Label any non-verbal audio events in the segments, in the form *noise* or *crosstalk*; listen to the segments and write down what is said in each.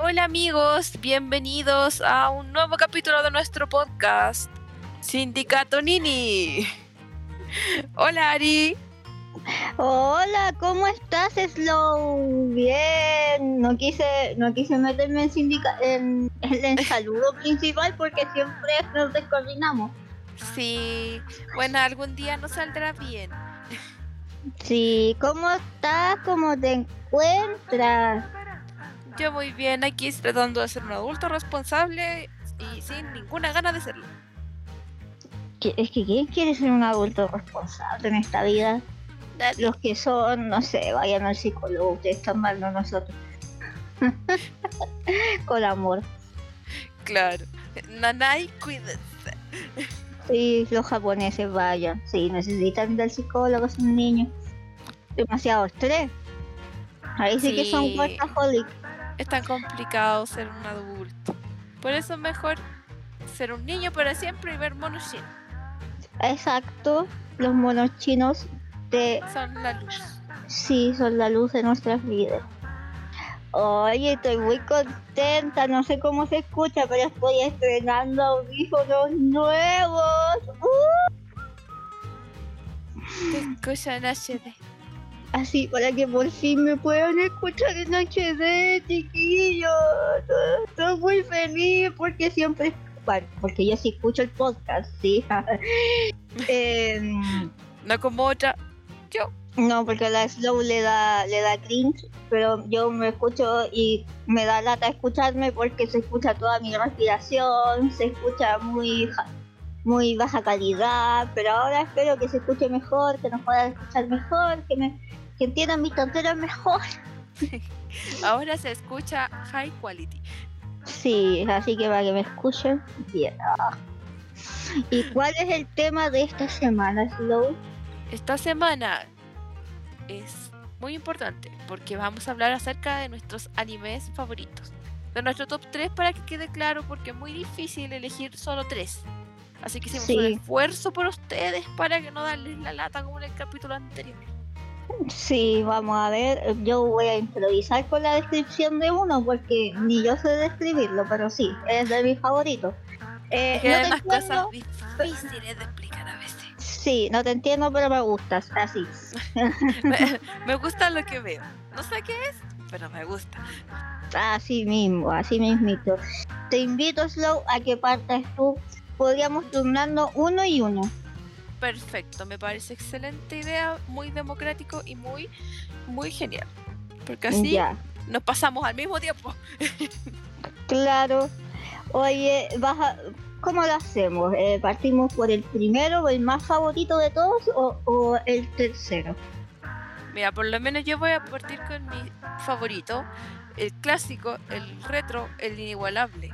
Hola amigos, bienvenidos a un nuevo capítulo de nuestro podcast, Sindicato Nini. Hola Ari. Hola, ¿cómo estás, Slow? Bien, no quise, no quise meterme en, sindica en, en el saludo principal porque siempre nos descoordinamos. Sí, bueno, algún día nos saldrá bien. Sí, ¿cómo estás? ¿Cómo te encuentras? Yo muy bien, aquí tratando de ser un adulto responsable y sin ninguna gana de serlo. ¿Qué- Es que ¿quién quiere ser un adulto responsable en esta vida? Nadie. Los que son, no sé, vayan al psicólogo, ustedes están mal, no nosotros. *laughs* Con amor. Claro. Nanai, cuídense. Sí, los japoneses vayan. Sí, necesitan del psicólogo, son niños. Demasiado estrés. Ahí sí, que son workaholic. Es tan complicado ser un adulto. Por eso es mejor ser un niño para siempre y ver monos chinos. Exacto. Los monos chinos de Son la luz. sí son la luz de nuestras vidas. Oye, estoy muy contenta, no sé cómo se escucha, pero estoy estrenando audífonos nuevos. ¡Uh! Te escuchan HD. Así para que por fin me puedan escuchar en HD, chiquillos. Estoy muy feliz porque siempre, bueno, porque yo sí escucho el podcast, sí. *laughs* Em, No como otra. Yo. no, porque la Slow le da, le da cringe, pero yo me escucho y me da lata escucharme porque se escucha toda mi respiración, se escucha muy, muy baja calidad, pero ahora espero que se escuche mejor, que nos puedan escuchar mejor, que me que entiendan mi tontera mejor. *laughs* Ahora se escucha high quality. Sí, así que para que me escuchen bien. ¿Y cuál es el tema de esta semana, Slow? Esta semana es muy importante porque vamos a hablar acerca de nuestros animes favoritos. De nuestro top 3 para que quede claro porque es muy difícil elegir solo 3. Así que hicimos un esfuerzo por ustedes para que no darles la lata como en el capítulo anterior. Sí, vamos a ver. Yo voy a improvisar con la descripción de uno porque ni yo sé describirlo, pero sí, es de mis favoritos. Eh, no te unas cosas entiendo, difíciles de explicar a veces. Sí, no te entiendo, pero me gustas, así. *laughs* me, me gusta lo que veo. No sé qué es, pero me gusta. Así mismo, así mismito. Te invito, Slow, a que partas tú. Podríamos turnarnos uno y uno. Perfecto, me parece excelente idea, muy democrático y muy, muy genial. Porque así Ya. nos pasamos al mismo tiempo. Claro. Oye, vas a- ¿cómo lo hacemos? Eh, ¿Partimos por el primero, el más favorito de todos, o, o el tercero? Mira, por lo menos yo voy a partir con mi favorito, el clásico, el retro, el inigualable,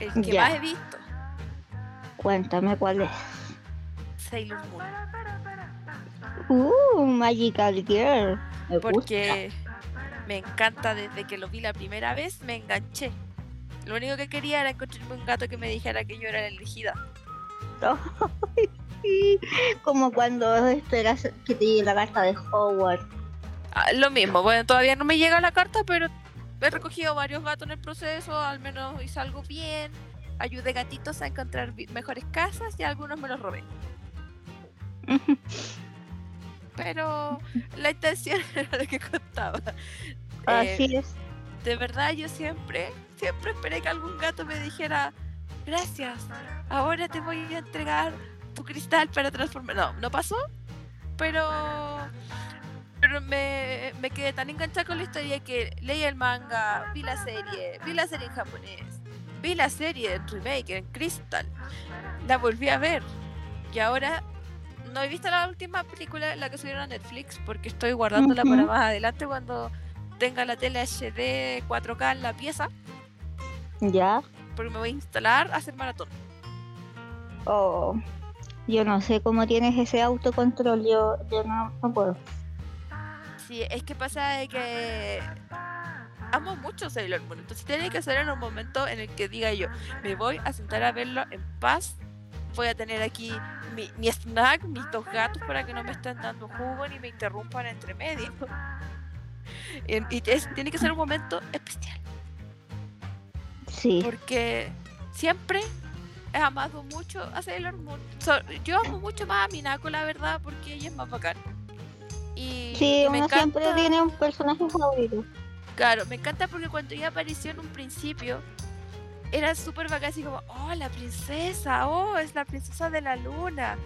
el que Ya. más he visto, Cuéntame cuál es. Sailor Moon. Uh, Magical Girl. Me gusta. Porque me encanta desde que lo vi la primera vez, me enganché. Lo único que quería era encontrarme un gato que me dijera que yo era la elegida. *laughs* Como cuando esperas que te llegue la carta de Howard. Ah, lo mismo, bueno, todavía no me llega la carta, pero he recogido varios gatos en el proceso, al menos hice algo bien. Ayudé gatitos a encontrar mejores casas y algunos me los robé. *laughs* Pero la intención *laughs* era lo que contaba. Eh, Así es. de verdad, yo siempre, siempre esperé que algún gato me dijera, gracias, ahora te voy a entregar tu cristal para transformar. No, no pasó, pero, pero me, me quedé tan enganchada con la historia que leí el manga, vi la serie, vi la serie en japonés, vi la serie en remake, en Crystal, la volví a ver y ahora no he visto la última película, la que subieron a Netflix, porque estoy guardándola para Ujú. más adelante cuando tenga la tele HD 4K en la pieza, Ya. porque me voy a instalar a hacer maratón. Oh. Yo no sé cómo tienes ese autocontrol. Yo, yo no, no puedo. Sí, es que pasa de que amo mucho Sailor Moon, entonces tiene que ser en un momento en el que diga yo, me voy a sentar a verlo en paz, voy a tener aquí mi, mi snack, mis dos gatos para que no me estén dando jugo ni me interrumpan entre medio. *laughs* Y es- tiene que ser un momento especial. Sí. Porque siempre he amado mucho a Sailor Moon. So- yo amo mucho más a Minako, la verdad, porque ella es más bacán. Y Sí, me uno siempre encanta- tiene un personaje favorito. Claro, me encanta porque cuando ella apareció en un principio, era súper bacán, así como, oh, la princesa, oh, es la princesa de la luna.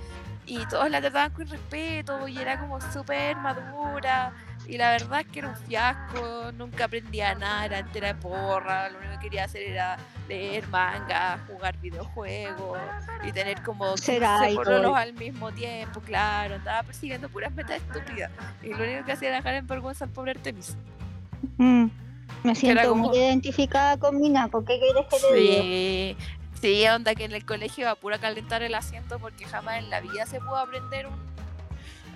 Y todos la trataban con respeto y era como súper madura. Y la verdad es que era un fiasco, nunca aprendía nada, era entera de porra, lo único que quería hacer era leer manga, jugar videojuegos y tener como Ser 15 idol. pololos al mismo tiempo, claro, andaba persiguiendo puras metas estúpidas. Y lo único que hacía era dejar en vergüenza al pobre Artemis. Mm, Me siento como- muy identificada con Minako. ¿Qué quieres que te diga? Sí, sí, onda que en el colegio iba a pura calentar el asiento porque jamás en la vida se pudo aprender un,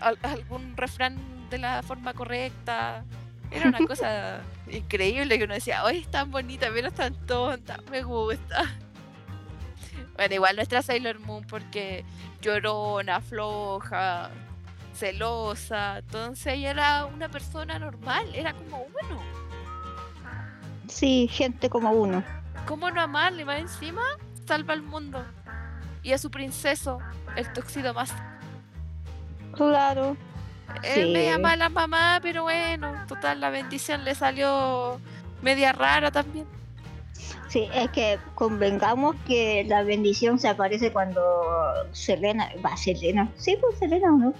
al- algún refrán de la forma correcta. Era una cosa *laughs* increíble que uno decía, hoy es tan bonita, pero es tan tonta, me gusta. Bueno, igual nuestra Sailor Moon porque llorona, floja, celosa, entonces ella era una persona normal, era como uno. Sí, gente como uno. ¿Cómo no amarle? Más encima, salva al mundo. Y a su princeso, el toxido más. Claro. Él me Sí. llama a la mamá, pero bueno, total, la bendición le salió media rara también. Sí, es que convengamos que la bendición se aparece cuando Selena, va, Selena, sí, pues Selena, ¿o no?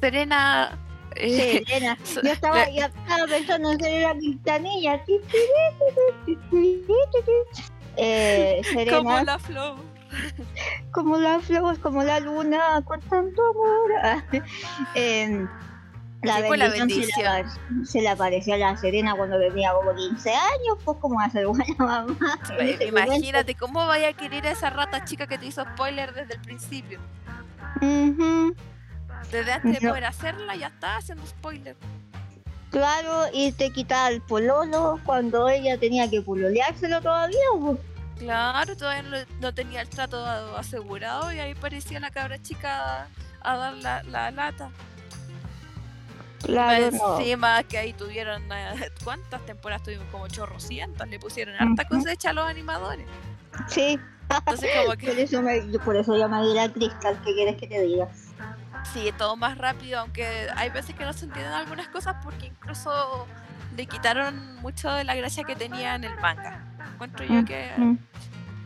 Serena. Selena. *laughs* so- Yo estaba, yo estaba pensando en Selena Quintanilla. *laughs* Eh, Serena, como *laughs* como la... la flor. flor, como la luna, con tanto amor. La Sí, la bendición, Se, le apareció a la Serena cuando tenía como 15 años, pues como hacer buena mamá. Imagínate, ¿cómo vaya a querer a esa rata chica que te hizo spoiler desde el principio? Ujú. Desde antes de No. poder hacerla, ya está haciendo spoiler. Claro, y te quitaba el pololo cuando ella tenía que pololeárselo todavía. pues. Claro, todavía no, no tenía el trato asegurado y ahí parecía la cabra chica a dar la, la lata. Claro, no. encima que ahí tuvieron eh, cuántas temporadas tuvimos como chorrocientas, le pusieron harta Ujú. cosecha a los animadores. Sí, Entonces como *laughs* por que eso, me, por eso yo me cristal, ¿qué quieres que te diga? Sí, todo más rápido, aunque hay veces que no se entienden algunas cosas porque incluso le quitaron mucho de la gracia que tenía en el manga. Encuentro yo que Mm,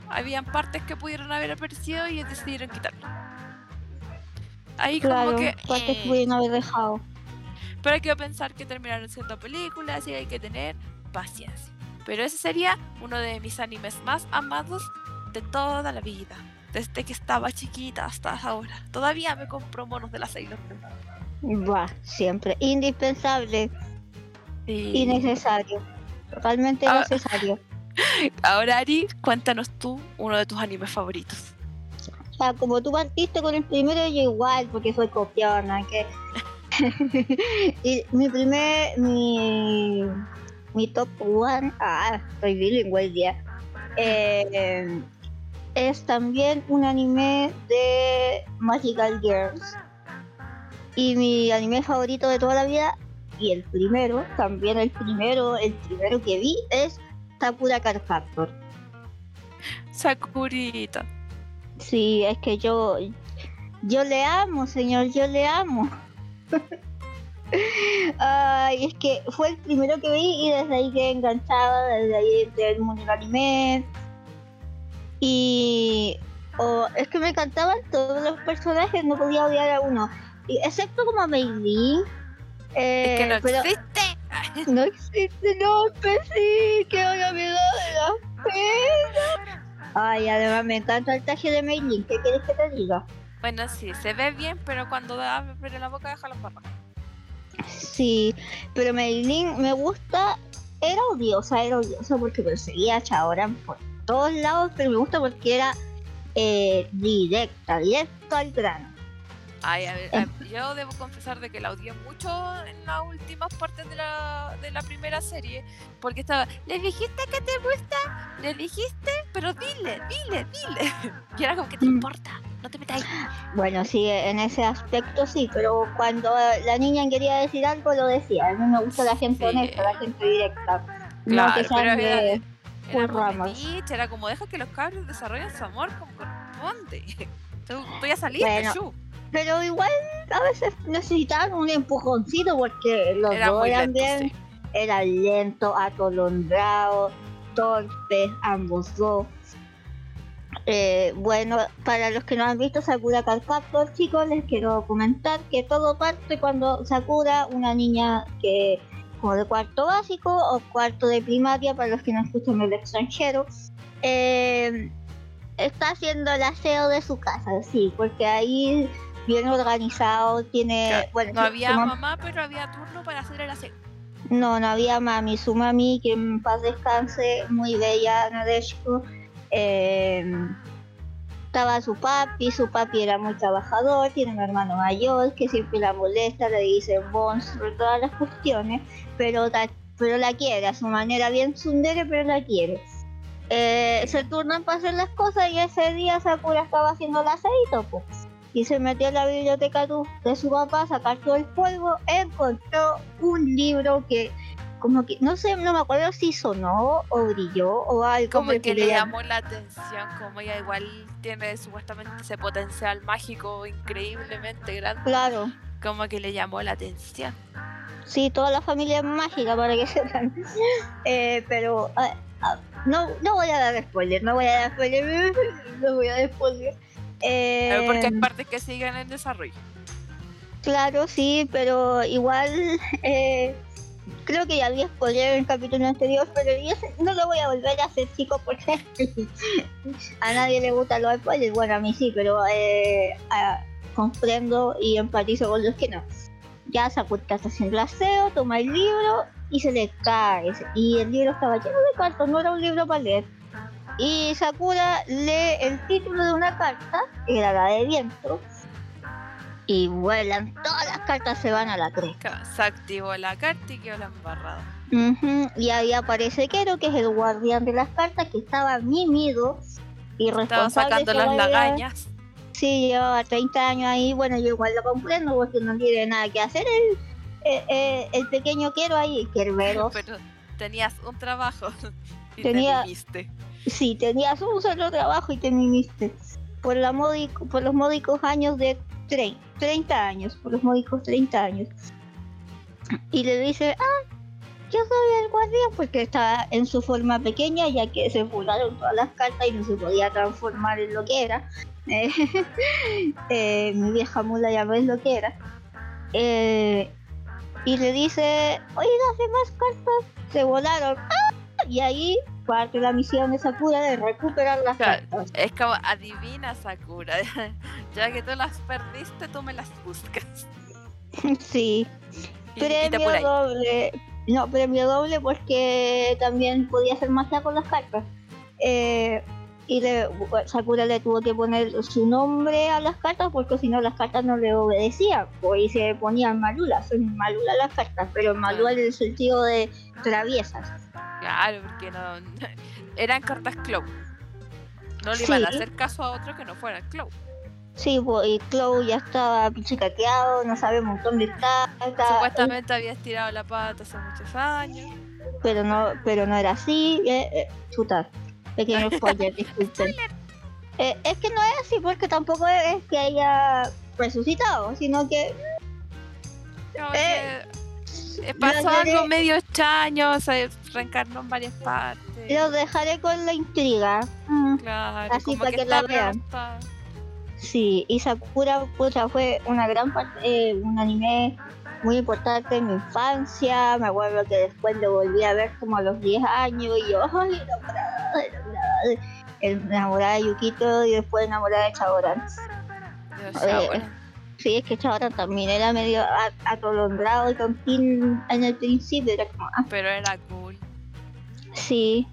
habían partes que pudieron haber aparecido y decidieron quitarlo. Ahí Claro, como que... partes eh, que pudieron haber dejado. Pero hay que pensar que terminaron siendo películas y hay que tener paciencia. Pero ese sería uno de mis animes más amados de toda la vida. Desde que estaba chiquita hasta ahora. Todavía me compro monos de la Sailor Moon. Va, siempre. Indispensable y Y necesario. Totalmente Ah. necesario. *laughs* ahora Ari, cuéntanos tú uno de tus animes favoritos. O sea, como tú partiste con el primero, yo igual, porque soy copiona. Que... *laughs* y mi primer, mi, mi top one, ah, estoy bilingüe hoy día, eh, es también un anime de Magical Girls. Y mi anime favorito de toda la vida, y el primero, también el primero, el primero que vi es Sakura Card Captor. Sakurita. Sí, es que yo, yo le amo, señor, yo le amo. *laughs* Ay, es que fue el primero que vi y desde ahí quedé enganchada, desde ahí entré al mundo del anime. Y oh, es que me encantaban todos los personajes, no podía odiar a uno. Y, excepto como a Meilin. es que no eh, pero existe. *laughs* no existe, no, pues sí, que ahora me de la pena. Ay, además me encanta el traje de Meilin, ¿qué quieres que te diga? Bueno, sí, se ve bien, pero cuando da abre la boca deja la barra. Sí, pero Meilin me gusta, era odiosa, era odiosa porque perseguía a Chaoran por todos lados, pero me gusta porque era eh, directa, directo al grano. Ay, a ver, a- yo debo confesar de que la odié mucho en las últimas partes de la, de la primera serie, porque estaba, ¿le dijiste que te gusta? ¿Le dijiste? Pero dile, dile, dile. *laughs* Y era como que te Mm. importa, no te metáis. Bueno, sí, en ese aspecto sí, pero cuando la niña quería decir algo lo decía. A mí me gusta la gente Sí. honesta, la gente directa. no Claro, que sean era, de... por ramas. metiche, era como deja que los cabros desarrollen su amor como corresponde. *laughs* Tú, tú ya saliste, Bueno, Shu. Pero igual a veces necesitaban un empujoncito porque los Era dos eran lento, bien, sí. eran lentos, atolondrados, torpes, ambos dos. Eh, bueno, para los que no han visto Sakura Card Captor, chicos, les quiero comentar que todo parte cuando Sakura, una niña que como de cuarto básico o cuarto de primaria, para los que no escuchan el extranjero, eh, está haciendo el aseo de su casa, sí, porque ahí bien organizado, tiene... Bueno, No había mam- mamá, pero había turno para hacer el aseo. no, no había mami. Su mami, que en paz descanse, muy bella, Nadeshko. eh, estaba su papi, su papi era muy trabajador, tiene un hermano mayor que siempre la molesta, le dice monstruo, todas las cuestiones, pero, ta- pero la quiere, a su manera bien tsundere, pero la quiere. Eh, se turnan para hacer las cosas y ese día Sakura estaba haciendo el aseito, pues. Y se metió en la biblioteca de su papá a sacar todo el polvo, encontró un libro que como que, no sé, no me acuerdo si sonó o brilló o algo. Como que le llam- llamó la atención, como ella igual tiene supuestamente ese potencial mágico increíblemente grande, Claro, como que le llamó la atención. Sí, toda la familia es mágica para que *laughs* sepan. Eh, pero ah, ah, no, no voy a dar spoiler, no voy a dar spoiler, *laughs* no voy a dar spoiler. Pero porque hay Eh, partes que siguen en desarrollo. Claro, sí, pero igual eh, creo que ya había spoiler en el capítulo anterior, pero yo no lo voy a volver a hacer, chicos, porque *laughs* a nadie le gustan los spoilers. Bueno, a mí sí, pero eh, ah, comprendo y empatizo con los que no. Ya haciendo el aseo, toma el libro y se le cae. Y el libro estaba lleno de cartas, no era un libro para leer. Y Sakura lee el título de una carta, era la de viento, y vuelan, todas las cartas se van a la cresta. Se activó la carta y quedó la embarrada. Ujú, Y ahí aparece Kero, que es el guardián de las cartas, que estaba mimido y Estaba responsable. sacando las lagañas. Sí, llevaba 30 años ahí, bueno, yo igual lo comprendo porque no tiene nada que hacer el, eh, eh, el pequeño Kero ahí, Kerbero. *laughs* Pero tenías un trabajo *laughs* y Tenía- te viviste. Sí, tenías un solo trabajo y te mimiste. Por, la módico, por los módicos años de trein- 30 años, por los módicos 30 años. Y le dice, ah, yo soy el guardián, porque estaba en su forma pequeña, ya que se volaron todas las cartas y no se podía transformar en lo que era. *laughs* Eh, eh, mi vieja mula ya ves lo que era. Eh, y le dice, oye, las demás cartas se volaron. ¡Ah! Y ahí parte la misión de Sakura de recuperar las Claro. cartas. Es como adivina Sakura. *laughs* ya que tú las perdiste, tú me las buscas. *laughs* Sí, Y, y premio apuráis. doble. No, premio doble porque también podía hacer magia con las cartas. Eh, y le, Sakura le tuvo que poner su nombre a las cartas porque si no las cartas no le obedecían. Pues, y se ponían malulas, son malulas las cartas, pero malulas en el sentido de traviesas. Claro, porque no. *laughs* Eran cartas Clow. No le iban a hacer caso a otro que no fuera Clow. Sí, pues, y Chloe ya estaba pichicateado, no sabemos dónde está, Supuestamente había estirado la pata hace muchos años. pero no, pero no era así. Eh, eh, chuta, pequeño *laughs* spoiler, disculpen. Eh, es que no es así porque tampoco es que haya resucitado, sino que Como Eh, que, pasó lo algo medio extraño, se reencarnó en varias partes. los dejaré con la intriga. Mm, Claro, así como para que, la no vean. Sí, y Sakura pucha, fue una gran parte, eh, un anime muy importante en mi infancia. Me acuerdo que después lo volví a ver como a los 10 años y yo, ay, enamorada, enamorada, de- enamorada de Yukito y después enamorada de sea, Eh, Sí, es que Chaoran también era medio atolondrado y tontín en el principio, era como, ah, pero era cool, sí,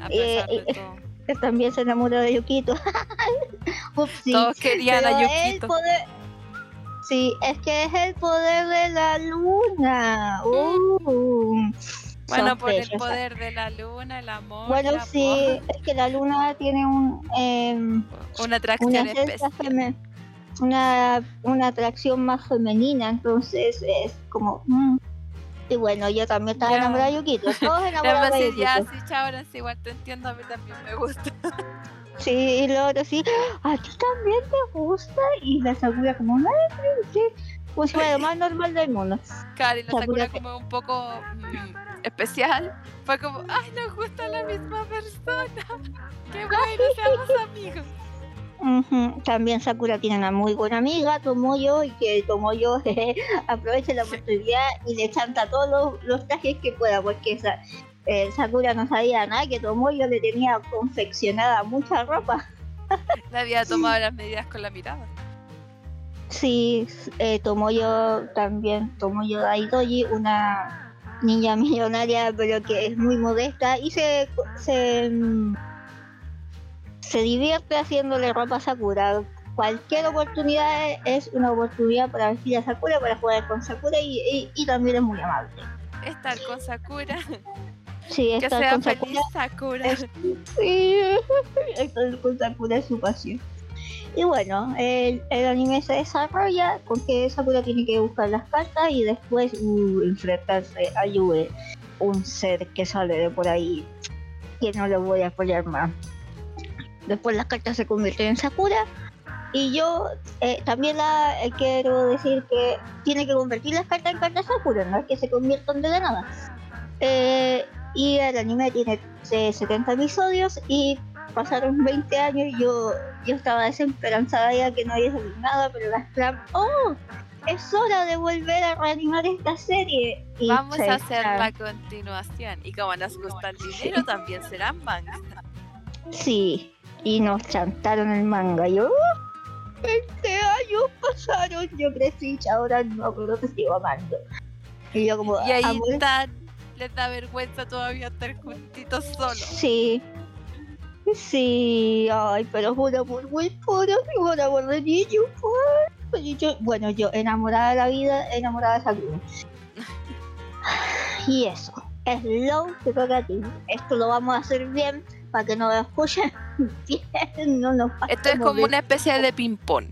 a Eh, de todo. Que también se enamoró de Yukito. *laughs* Upsi. Todos querían Pero a Yukito. poder- Sí, es que es el poder de la luna. Uh, Bueno, por el poder de la luna, el amor, Bueno, el sí, es que la luna tiene un, em, una atracción una, especial. una, una atracción más femenina, entonces es como... mm, Y bueno, yo también estaba enamorada de Yukito. *laughs* Todos enamorados de decir, ya, Yukito. sí, sí, igual te entiendo, a mí también me gusta. Sí, y luego otro sí, ¿a ti también te gusta? Y la Sakura como, no, sí. Pues fue lo más normal del mundo. Claro, y la Sakura como un poco mm, especial. Fue como, ay, nos gusta la misma persona. *laughs* Qué *laughs* bueno, seamos amigos. Ujú, También Sakura tiene una muy buena amiga, Tomoyo, y que Tomoyo *laughs* aprovecha la oportunidad y le chanta todos los, los trajes que pueda, porque esa, eh, Sakura no sabía nada, que Tomoyo le tenía confeccionada mucha ropa. Le había *laughs* tomado las medidas con la mirada. Sí, eh, Tomoyo también, Tomoyo Daidoji, una niña millonaria, pero que es muy modesta y se, se, se divierte haciéndole ropa a Sakura. Cualquier oportunidad es una oportunidad para vestir a Sakura, para jugar con Sakura y, y- y también es muy amable. Estar con Sakura. Sí, Que estar sea con feliz Sakura, Sakura. es- sí, *laughs* estar con Sakura es su pasión. Y bueno, el, el anime se desarrolla porque Sakura tiene que buscar las cartas y después uh, enfrentarse a Yue, un ser que sale de por ahí, que no lo voy a apoyar más. Después las cartas se convierten en Sakura. Y yo eh, también la, eh, quiero decir que tiene que convertir las cartas en cartas Sakura, no es que se conviertan de la nada. Eh, y el anime tiene eh, 70 episodios y pasaron 20 años y yo, yo estaba desesperanzada ya que no había salido nada, pero las Clamp, ¡oh! Es hora de volver a reanimar esta serie. Y Vamos se- a hacer la continuación. Y como nos gusta el dinero, también serán mangas. Sí, y nos chantaron el manga. Yo, ¡oh! 20 años pasaron, yo crecí y ahora no, pero te sigo amando. Y yo como, Y ahí amor, están, les da vergüenza todavía estar juntitos solos. Sí. Sí, ay, pero es un amor muy puro, un amor de niño, pues. Yo- bueno, yo enamorada de la vida, enamorada de Sakura. *laughs* Y eso, es lo que toca a ti. Esto lo vamos a hacer bien para que nos escuchen bien, *laughs* no nos Esto es como de- una especie de ping-pong.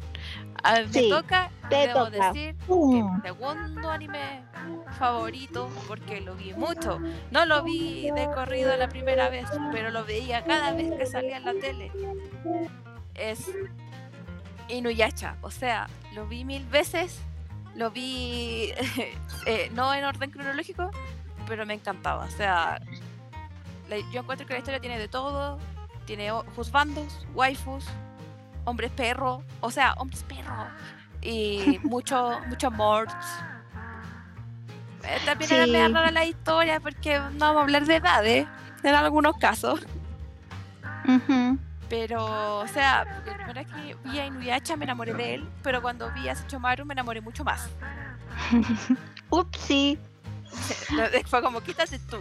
Me Sí, toca, te debo toca. decir, que Pum. mi segundo anime favorito, porque lo vi mucho. No lo vi de corrido la primera vez, pero lo veía cada vez que salía en la tele. Es Inuyasha. O sea, lo vi mil veces. Lo vi *laughs* eh, no en orden cronológico, pero me encantaba. O sea, la- yo encuentro que la historia tiene de todo. Tiene juzbandos, waifus, hombres perro, o sea, hombres perro. Y mucho, *laughs* mucho morts. Eh, También era Sí. media rara la historia porque no vamos a hablar de edades en algunos casos. Pero, o sea, la primera vez que vi a Inuyasha me enamoré de él, pero cuando vi a Sechomaru me enamoré mucho más. *laughs* Upsi. *laughs* Fue como, quítate tú.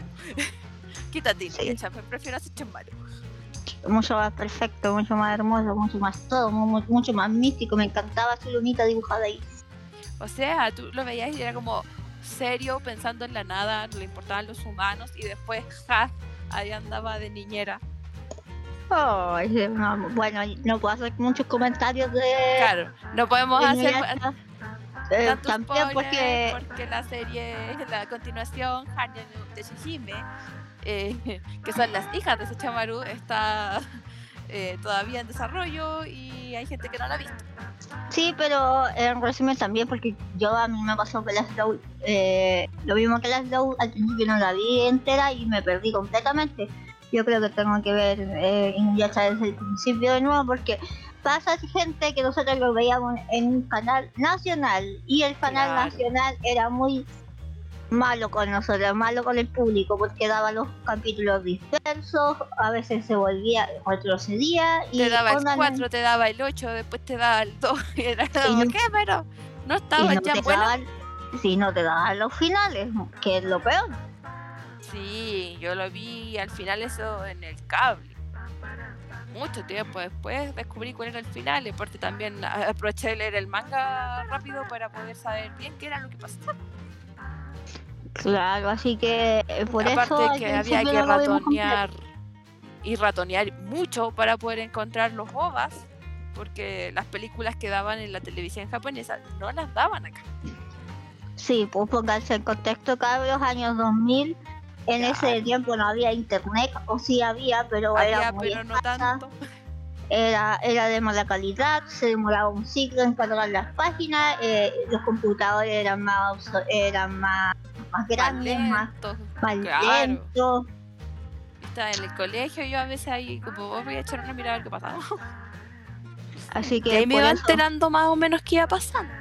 Quítate me prefiero a Sechomaru. Mucho más perfecto, mucho más hermoso, mucho más todo, mu- mucho más místico. Me encantaba su lunita dibujada ahí. O sea, tú lo veías y era como serio, pensando en la nada, no le importaban los humanos, y después, ja, ahí andaba de niñera. No, bueno, no puedo hacer muchos comentarios de. Claro, no podemos de hacer. Eh, también porque. porque la serie, la continuación, Hanya no Teshihime, eh, *laughs* que son las hijas de Sechamaru, está *laughs* eh, todavía en desarrollo y hay gente que no la ha visto. Sí, pero en resumen también, porque yo a mí me pasó que las Slow, eh, lo mismo que las Slow, al principio no la vi entera y me perdí completamente. Yo creo que tengo que ver eh, Inuyasha desde el principio de nuevo, porque pasa gente que nosotros lo veíamos en un canal nacional y el canal Claro. nacional era muy malo con nosotros, malo con el público, porque daba los capítulos dispersos, a veces se volvía, retrocedía y Te daba el onda, 4, te daba el 8, después te daba el 2, *laughs* y era como, no- ¿qué? Pero no y estaba no ya daban, si no te daban los finales, que es lo peor. Sí, yo lo vi al final eso en el cable. Mucho tiempo después descubrí cuál era el final, porque también aproveché de leer el manga rápido para poder saber bien qué era lo que pasaba. Claro, así que eh, por Aparte eso al que había que no ratonear y ratonear mucho para poder encontrar los ovas, porque las películas que daban en la televisión japonesa no las daban acá. Sí, pues pónganse en contexto, cabros, años 2000. En ese tiempo no había internet, o sí había, pero Había, era muy pero no tanto. era, era de mala calidad, se demoraba un siglo en cargar las páginas, eh, los computadores eran más eran más, más grandes, más, claro. lentos. En el colegio yo a veces ahí como vos voy a echar una mirada a ver qué pasaba. *laughs* Así que ahí me iba eso- enterando más o menos qué iba pasando.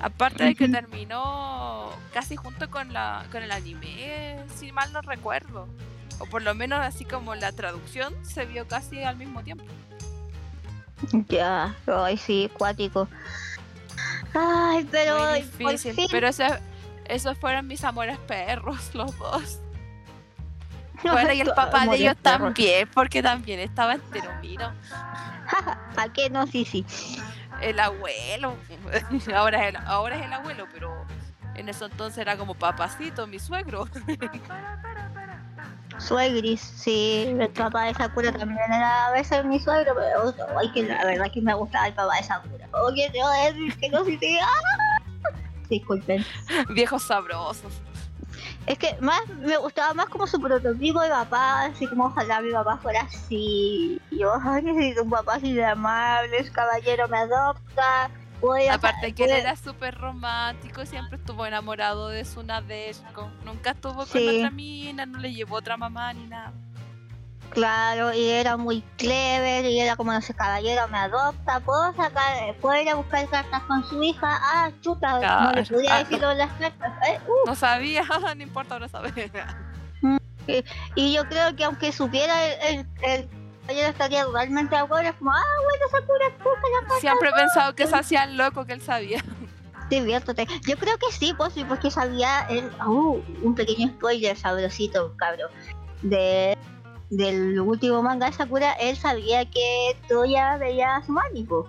Aparte de que terminó casi junto con la con el anime, si mal no recuerdo. O por lo menos así como la traducción se vio casi al mismo tiempo. Ya, ay sí, cuático. Ay, pero por fin, Pero ese- esos fueron mis amores perros, *laughs* los dos. no, Bueno, y el papá de ellos también, porque también estaba entero miro. *laughs* ¿A qué no? Sí, sí. El abuelo. *laughs* Ahora es el, ahora es el abuelo, pero en eso entonces era como papacito, mi suegro. Suegris, sí, el papá de Sakura también era a veces mi suegro, pero ay, que la verdad que me gustaba el papá de Sakura. Oye, te voy a decir que no sé si... ¡Ah! Disculpen. *laughs* Viejos sabrosos. Es que más me gustaba más como su prototipo de papá, así como ojalá mi papá fuera así. Yo necesito un papá así de amable, su caballero me adopta. Voy a Aparte que él era súper romántico, siempre estuvo enamorado de su Nadeshko. Nunca estuvo con Sí. otra mina, no le llevó otra mamá ni nada. Claro, y era muy clever, y era como, no sé, caballero me adopta, puedo sacar, puedo ir a buscar cartas con su hija, ah, chuta, no le podía Ah. decir todas las cartas, eh, uh. No sabía, *laughs* no importa ahora saber. y yo creo que aunque supiera el, el, el caballero estaría totalmente de acuerdo, es como, ah, bueno, Sakura, busca la carta, Siempre he pensado que se hacía el loco que él sabía. diviértete. Yo creo que sí, pues sí, porque sabía, el, uh, un pequeño spoiler sabrosito, cabrón, de del último manga de Sakura, él sabía que Toya veía a su mami, po.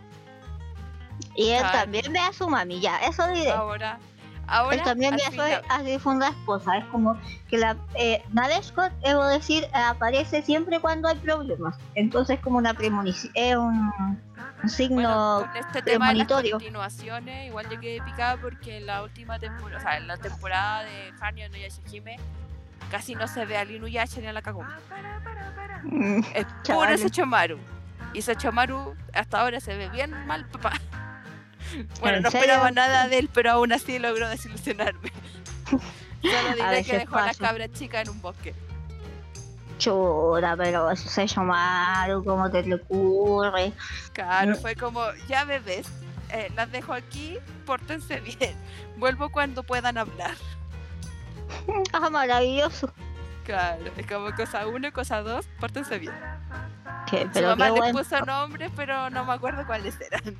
Y él Claro. también ve a su mami, ya, eso diré. Ahora, ahora él también al ve a su, a su esposa. Es como que la eh, Nadeshko, debo decir, aparece siempre cuando hay problemas. Entonces, como una premonición, es un, un signo. Bueno, con este tema de las premonitorio. continuaciones, igual yo quedé picada porque en la última temporada, o sea, en la temporada de Hanyo no Yashihime, casi no se ve a Inuyasha ni a la Kagome. Mm, Es *laughs* puro Chale. Sechomaru. Y Sechomaru hasta ahora se ve bien mal, papá. *laughs* Bueno, ¿En no serio? esperaba nada de él, pero aún así logró desilusionarme. *laughs* Solo diré que dejó a la pasa. cabra chica en un bosque. Chura, pero eso se llamaron, ¿cómo te le ocurre? Claro, fue como, ya bebés, eh, las dejo aquí, pórtense bien. Vuelvo cuando puedan hablar. Ah, maravilloso. Claro, es como cosa uno, cosa dos, pórtense bien. Su pero mamá qué les bueno. puso nombres, pero no me acuerdo cuáles eran.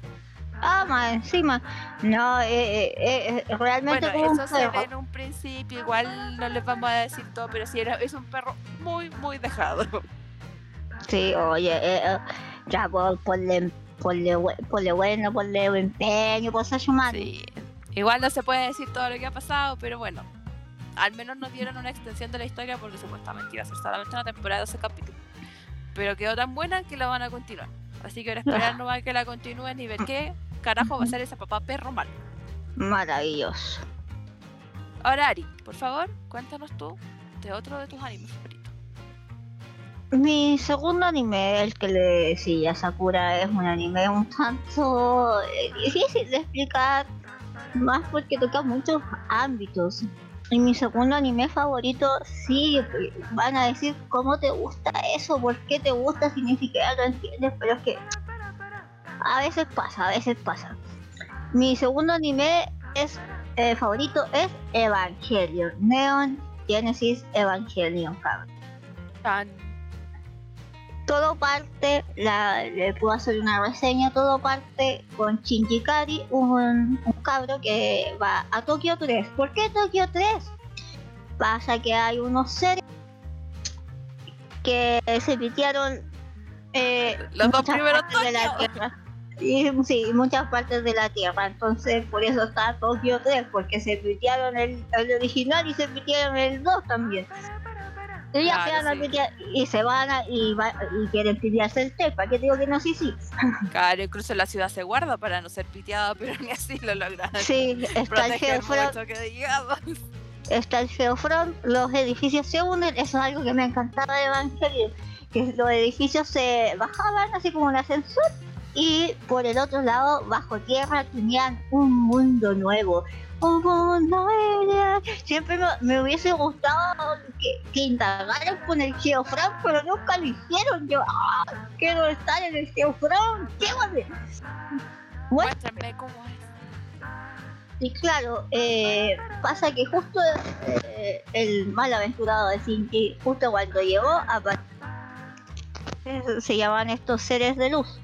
Ah, más encima. No, eh, eh, eh, realmente Bueno, como un eso se ve perro. en un principio, igual no les vamos a decir todo, pero sí era, es un perro muy, muy dejado. Sí, oye, eh, eh, ya por, ponle, ponle, ponle bueno, ponle empeño, ser humano. Sí. Igual no se puede decir todo lo que ha pasado, pero bueno. Al menos nos dieron una extensión de la historia porque supuestamente iba a ser solamente una temporada de 12 capítulos. Pero quedó tan buena que la van a continuar. Así que ahora esperar no va a que la continúen y ver qué carajo va a ser ese papá perro malo. Maravilloso. Ahora Ari, por favor, cuéntanos tú de otro de tus animes favoritos. Mi segundo anime, el que le decía Sakura, es un anime un tanto eh, difícil de explicar, más porque toca muchos ámbitos. Y mi segundo anime favorito, sí, van a decir cómo te gusta eso, por qué te gusta si ni siquiera lo entiendes, pero es que a veces pasa, a veces pasa. Mi segundo anime es eh, favorito es Evangelion, Neon Genesis Evangelion, cabrón todo parte, la, le puedo hacer una reseña, todo parte con Shinjikari, un, un cabro que va a Tokio 3. ¿Por qué Tokio 3? Pasa que hay unos seres que se pitearon eh, Los dos primeros de la. Tierra. Y, sí, muchas partes de la Tierra. Entonces, por eso está Tokio 3, porque se pitearon el, el original y se pitearon el 2 también. Claro, se van sí. y se van a, y, va- y quieren pitearse el té. ¿Para qué digo que no? Sí, sí. *laughs* Claro, incluso la ciudad se guarda para no ser piteada, pero ni así lo logran. Sí, está el geofront, está el geofront, los edificios se hunden, eso es algo que me encantaba de Evangelion, que los edificios se bajaban así como un ascensor y por el otro lado, bajo tierra, tenían un mundo nuevo. Siempre me, me hubiese gustado que, que indagaran con el geofront, pero nunca lo hicieron. Yo, ¡ah! quiero estar en el geofront, llévame. Bueno, Muéstrenme cómo es. Y claro, eh, pasa que justo eh, el malaventurado de Shinji, justo cuando llegó, se llaman estos seres de luz.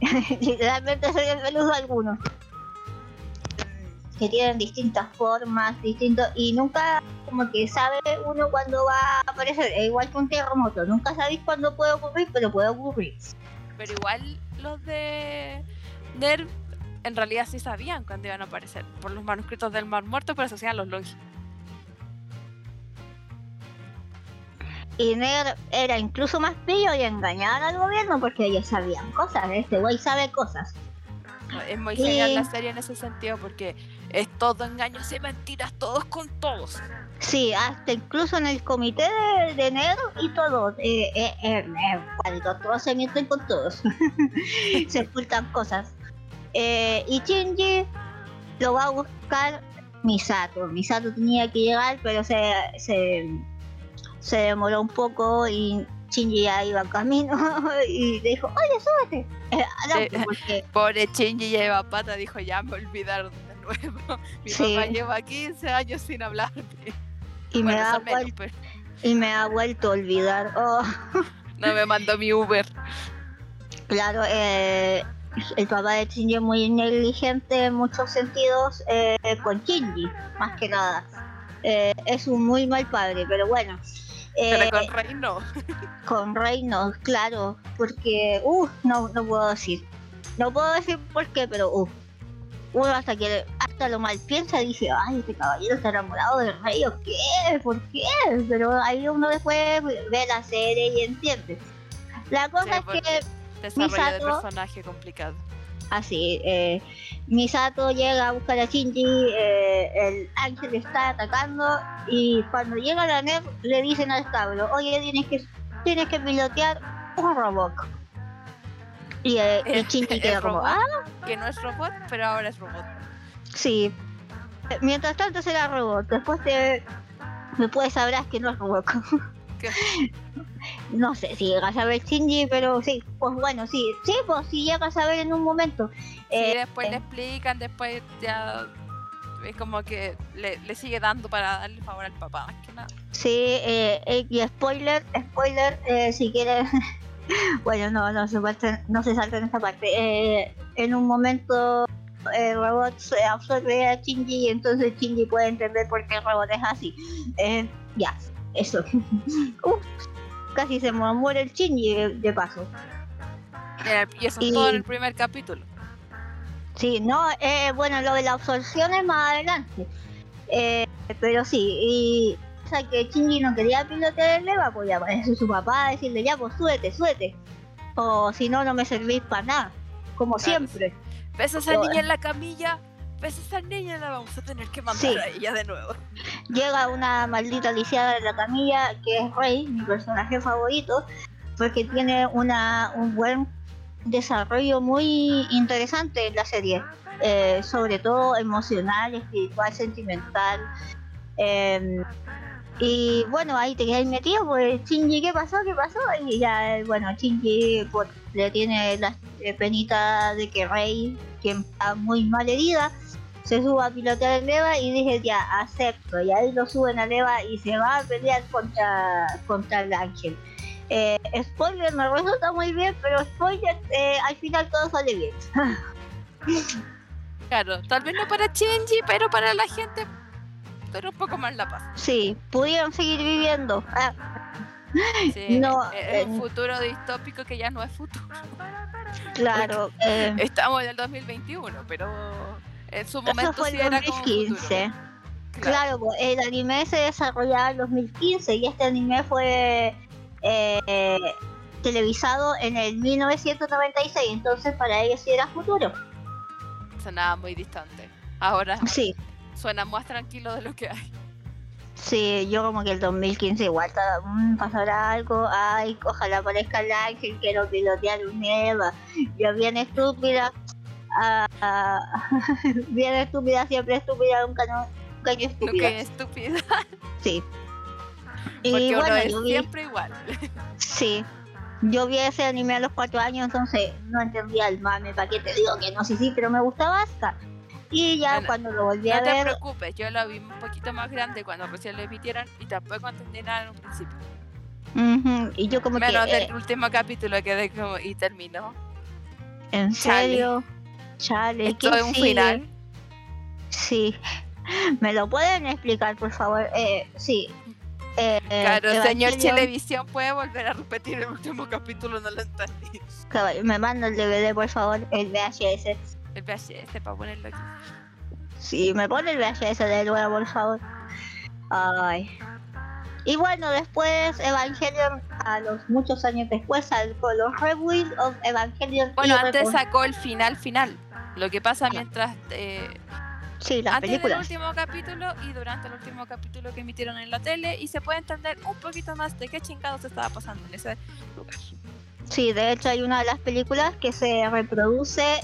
*laughs* Literalmente seres de luz algunos. Que tienen distintas formas, distintos. Y nunca, como que sabe uno cuándo va a aparecer. Es igual que un terremoto. Nunca sabéis cuándo puede ocurrir, pero puede ocurrir. Pero igual los de Nerv en realidad sí sabían cuándo iban a aparecer. Por los manuscritos del Mar Muerto, pero se hacían los Longi. Y Ner era incluso más pillo y engañaban al gobierno porque ellos sabían cosas. Este güey sabe cosas. Es muy genial la serie en ese sentido porque es todo engaños y mentiras, todos con todos. Sí, hasta incluso en el comité de, de Ner y todo. Eh, eh, eh, eh, cuando todos se mienten con todos. *laughs* se ocultan cosas. Eh, y Shinji lo va a buscar Misato. Misato tenía que llegar, pero se, se, se demoró un poco y Shinji ya iba camino *laughs* y le dijo, oye, súbete. Eh, al auto", Sí. porque Pobre Shinji lleva pata, dijo ya me olvidaron nuevo. *laughs* Mi Sí. papá lleva 15 años sin hablarme. y, me ha menos, pero y me ha vuelto a olvidar. *laughs* Oh. no me mandó mi Uber. Claro, eh, el papá de Shinji es muy negligente en muchos sentidos eh, con Shinji, más que nada. Eh, es un muy mal padre, pero bueno. Eh, Pero con Rey no. con Rey no, claro, porque, uh, no, no puedo decir. No puedo decir por qué, pero, uh, uno hasta que hasta lo mal piensa dice, ay, este caballero está enamorado del rey o qué, ¿por qué? Pero ahí uno después ve la serie y entiende. La cosa Sí, es que Desarrollo de Misato- personaje complicado. Así, eh, Misato llega a buscar a Shinji, eh, el ángel está atacando y cuando llega la NER le dicen al cabro, oye, tienes que, tienes que pilotear un robot. Y, eh, y queda como, robot. ah, Que no es robot, pero ahora es robot. sí. Eh, Mientras tanto será robot, después te, después sabrás que no es robot. ¿Qué? *laughs* No sé si llegas a ver Shinji, pero sí, pues bueno, sí, sí, pues si llegas a ver en un momento. Sí, Eh, después eh, le explican, después ya es como que le, le sigue dando para darle favor al papá, más que nada. Sí, eh, eh, y spoiler, spoiler, eh, si quieres, *laughs* *laughs* bueno, no, no se, salta- no se salta en esta parte. Eh, en un momento el robot se absorbe a Shinji y entonces Shinji puede entender por qué el robot es así. Eh, ya, eso. *laughs* Uf, casi se mu- muere el Shinji de, de paso. Y eso es todo en el primer capítulo. Sí, no, eh, bueno, lo de la absorción es más adelante. Eh, pero sí, y sea que Shinji no quería pilotear el Eva, pues ya aparece su papá a decirle ya, pues súbete, súbete. O si no, no me servís para nada, como Claro, siempre. ¿Ves a esa Pero- niña en la camilla? ¿Ves a esa niña? La vamos a tener que mandar Sí. a ella de nuevo. Llega una maldita lisiada de la camilla, que es Rey, mi personaje favorito, porque tiene una, un buen desarrollo muy interesante en la serie, eh, sobre todo emocional, espiritual, sentimental. eh, y bueno, ahí te quedas metido, pues Shinji, ¿qué pasó? ¿Qué pasó? Y ya, bueno, Shinji pues, le tiene la eh, penita de que Rey, quien está muy mal herida, se suba a pilotear el Eva y dije ya, acepto. Y ahí lo suben al Eva y se va a pelear contra, contra el ángel. Eh, spoiler, me resulta muy bien, pero spoiler, eh, al final todo sale bien. *laughs* Claro, tal vez no para Shinji, pero para la gente, pero un poco más la paz. Sí, pudieron seguir viviendo. Ah, Sí, No, es, es un eh, futuro distópico que ya no es futuro. claro, eh, Estamos en el 2021, pero en su eso momento fue sí el era como un futuro. 2015. Claro, pues, el anime se desarrollaba en 2015 y este anime fue eh, televisado en el 1996, entonces para ellos sí era futuro. Sonaba muy distante. Ahora Sí, suena más tranquilo de lo que hay. sí, yo como que el 2015 igual estaba, "Mm, pasará algo, ay, ojalá aparezca el ángel, quiero pilotear un Eva. Yo bien estúpida, ah, ah, *laughs* bien estúpida, siempre estúpida, nunca no, nunca yo Nunca estúpida. es estúpida. Sí. *laughs* Porque Y uno bueno, es yo vi, siempre igual. sí, yo vi ese anime a los cuatro años, entonces no entendía el mame, ¿para qué te digo que no? Sí, sí, pero me gustaba hasta. Y ya Bueno, cuando lo volví a No te ver, preocupes, yo lo vi un poquito más grande cuando recién lo emitieron y tampoco entendí nada en un principio. ujú, y yo como Menos que, eh, del último capítulo quedé como y terminó. ¿en serio? Chale, Esto ¿qué es un sigue? final. Sí. *laughs* ¿Me lo pueden explicar, por favor? Eh, sí. Eh, Claro, señor Evangelion, Televisión puede volver a repetir el último capítulo, no lo entendí. Me manda el DVD, por favor, el VHS. El VHS para ponerlo aquí. Sí, me pone el VHS de nuevo, por favor. Ay. Y bueno, después Evangelion, a los muchos años después, sacó los Rebuild of Evangelion. Bueno, antes sacó el final final. Lo que pasa mientras eh, Sí, las antes del películas. último capítulo y durante el último capítulo que emitieron en la tele y se puede entender un poquito más de qué chingados estaba pasando en ese lugar. Sí, de hecho hay una de las películas que se reproduce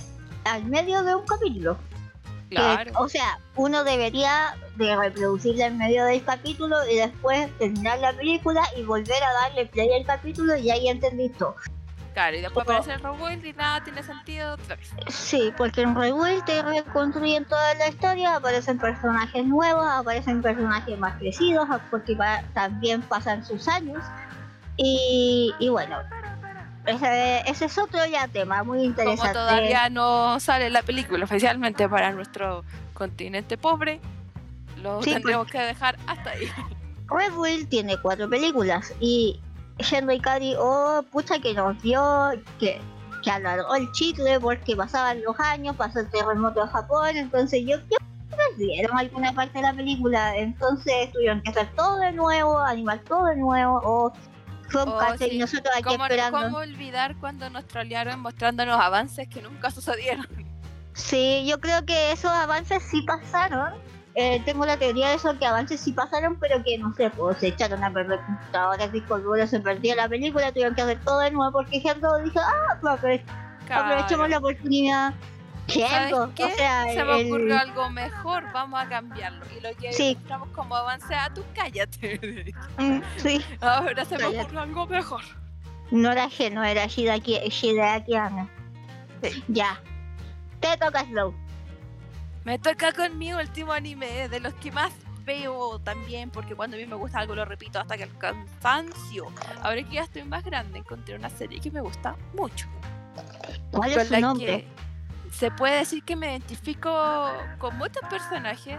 al medio de un capítulo. Que, Claro. o sea, uno debería de reproducirla en medio del capítulo y después terminar la película y volver a darle play al capítulo y ahí entendí todo. Claro, y después Como- aparece el Rebuild y nada tiene sentido otra vez. Sí, porque en Rebuild te reconstruyen toda la historia, aparecen personajes nuevos, aparecen personajes más crecidos, porque también pasan sus años. Y, y bueno, ese, ese es otro ya tema muy Como interesante. todavía no sale la película oficialmente para nuestro continente pobre, lo Sí, tendremos que dejar hasta ahí. Rebuild tiene cuatro películas y Henry Cavill, oh, pucha que nos dio, que, que alargó el chicle porque pasaban los años, pasó el terremoto de Japón, entonces yo, yo perdieron alguna parte de la película, entonces tuvieron que hacer todo de nuevo, animar todo de nuevo, o un Oh, sí. y nosotros aquí ¿Cómo, esperando. cómo olvidar cuando nos trolearon mostrándonos avances que nunca sucedieron? Sí, yo creo que esos avances sí pasaron. Eh, tengo la teoría de eso, que avances sí pasaron, pero que no sé, pues se echaron a perder computadoras, discos duros, se perdió la película, tuvieron que hacer todo de nuevo porque Gendo dijo, ah, pues aprovech- aprovechemos la oportunidad. ¿Sabes qué? o sea, Se me el- ocurrió algo mejor, vamos a cambiarlo. Y lo que Sí. mostramos como avance, ah, tú cállate. *laughs* Mm, sí, Ahora se me Cállate. ocurrió algo mejor. no era Geno, era Shidaki, Shideakiana. Sí. Ya. Te toca Slow. Me toca con mi último anime, de los que más veo también, porque cuando a mí me gusta algo lo repito hasta que el cansancio. Ahora que ya estoy más grande, encontré una serie que me gusta mucho. ¿Cuál es su nombre? que se puede decir que me identifico con muchos personajes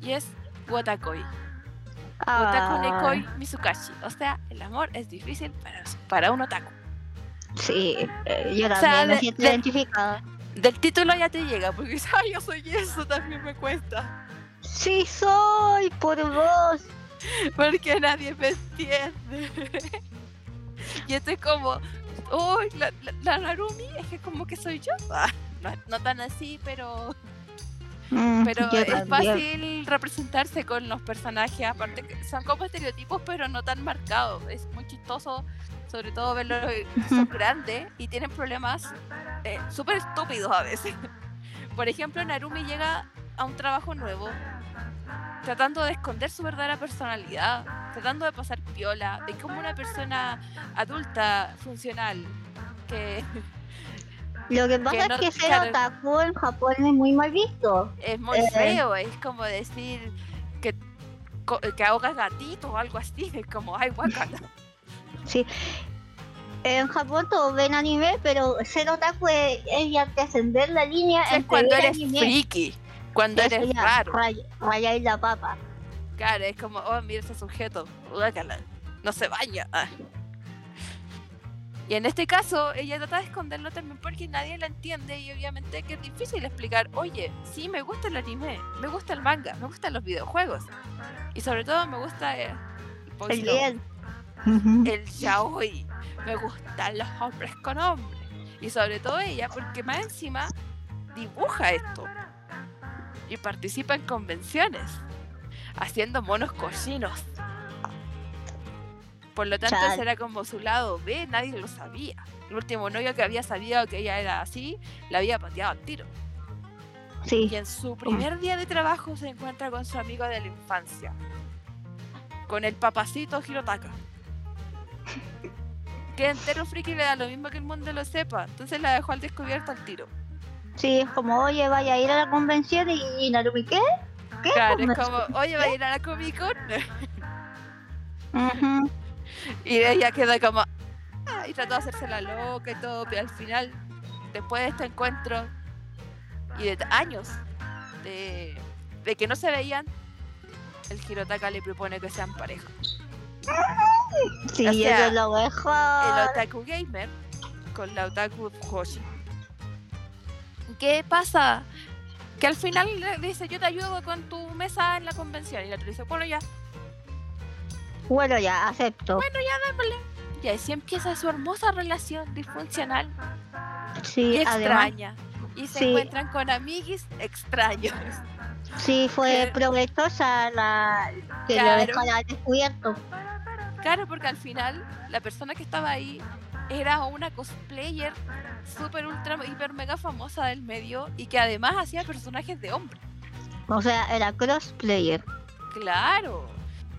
y es Watakoi. Ah, Nekoi Mizukashi. O sea, el amor es difícil para, para un otaku. sí, eh, yo O sea, también me de- siento de- identificada. Del título ya te llega, porque dices, *laughs* ay, yo soy eso, también me cuesta. Sí soy, por vos. Porque nadie me entiende. *laughs* y esto es como, uy, la, la- la Narumi es que como que soy yo. *laughs* No, no tan así, pero Mm, pero es también. fácil representarse con los personajes, aparte que son como estereotipos, pero no tan marcados. Es muy chistoso, sobre todo verlos son grandes y tienen problemas eh, súper estúpidos a veces. *laughs* Por ejemplo, Narumi llega a un trabajo nuevo tratando de esconder su verdadera personalidad, tratando de pasar piola, es como una persona adulta, funcional, que Lo que pasa no- es que ser claro. otaku en Japón es muy mal visto. es muy Eh. feo, es como decir que, que ahogas gatito o algo así, es como, ay, guacala. *laughs* Sí. En Japón todos ven anime, pero ser otaku es, es ya trascender la línea Es cuando eres anime. friki, cuando Eso eres ya, raro. ray- rayar la papa. Claro, es como, oh, mira ese sujeto, guácala, no se baña. ah. Y en este caso, ella trata de esconderlo también porque nadie la entiende y obviamente que es difícil explicar, oye, sí, me gusta el anime, me gusta el manga, me gustan los videojuegos. Y sobre todo me gusta eh, el bien. el yaoi. Me gustan los hombres con hombres. Y sobre todo ella, porque más encima dibuja esto. Y participa en convenciones, haciendo monos cochinos. Por lo tanto, ese era como su lado B, nadie lo sabía. El último novio que había sabido que ella era así, la había pateado al tiro. Sí. Y en su primer día de trabajo se encuentra con su amigo de la infancia, con el papacito Hirotaka. que entero friki le da lo mismo que el mundo lo sepa, entonces la dejó al descubierto al tiro. Sí, es como, oye, vaya a ir a la convención y Narumi, ¿qué? ¿Qué? Claro, es como, oye, vaya a ir a la Comic Con. *laughs* *laughs* Y ella queda como. Ah, y trató de hacerse la loca y todo, pero al final, después de este encuentro y de años de, de que no se veían, el Hirotaka le propone que sean pareja. Sí, eso es lo mejor. El Otaku Gamer con la Otaku Hoshi. ¿Qué pasa? Que al final le dice, yo te ayudo con tu mesa en la convención. Y la otra dice, bueno, ya, bueno, ya, acepto. Bueno, ya démosle. Y así empieza su hermosa relación disfuncional. Sí, y extraña. y se encuentran con amiguis extraños. Sí, fue provechosa la que lo dejara descubierto. Claro, porque al final la persona que estaba ahí era una cosplayer super ultra hiper mega famosa del medio y que además hacía personajes de hombre. O sea, era crossplayer. Claro.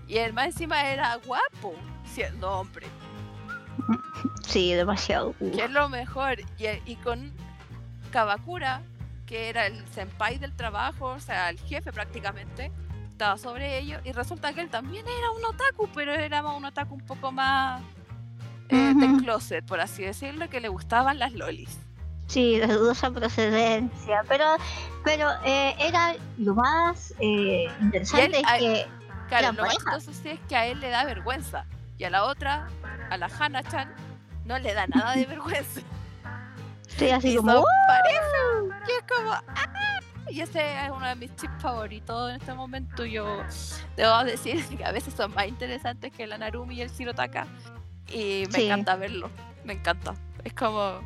Y él más encima era guapo, siendo hombre. Sí, demasiado. Que es lo mejor. Y, con Kabakura, que era el senpai del trabajo, o sea, el jefe prácticamente, estaba sobre ello. Y resulta que él también era un otaku, pero era un otaku un poco más eh, de closet, por así decirlo, que le gustaban las lolis. Sí, de dudosa procedencia, pero pero eh, era lo más eh, interesante es que Claro, lo más chistoso es que a él le da vergüenza. Y a la otra, a la Hana-chan, no le da nada de vergüenza. Sí, así y como. Son pareja. Y es como. ¡ah! Y ese es uno de mis chips favoritos en este momento. Yo debo decir que a veces son más interesantes que la Narumi y el Shirotaka. Y me encanta verlo. Me encanta. Es como.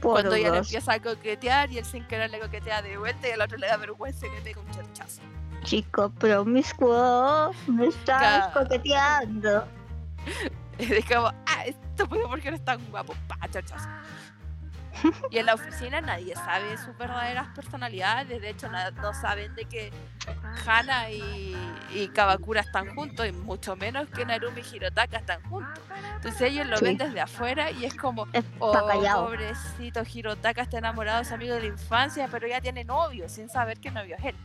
cuando ella le empieza a coquetear y él sin querer le coquetea de vuelta y al otro le da vergüenza y le pega un cherchazo chico promiscuo, me estás coqueteando. *laughs* Es como, ah, esto puede porque no es tan guapo, pa, *laughs* Y en la oficina nadie sabe sus verdaderas personalidades, de hecho no saben de que Hana y, y Kabakura están juntos, y mucho menos que Narumi y Hirotaka están juntos. Entonces ellos lo ven desde afuera y es como, oh, pobrecito Hirotaka está enamorado de su amigo de la infancia, pero ya tiene novio, sin saber que novio es él.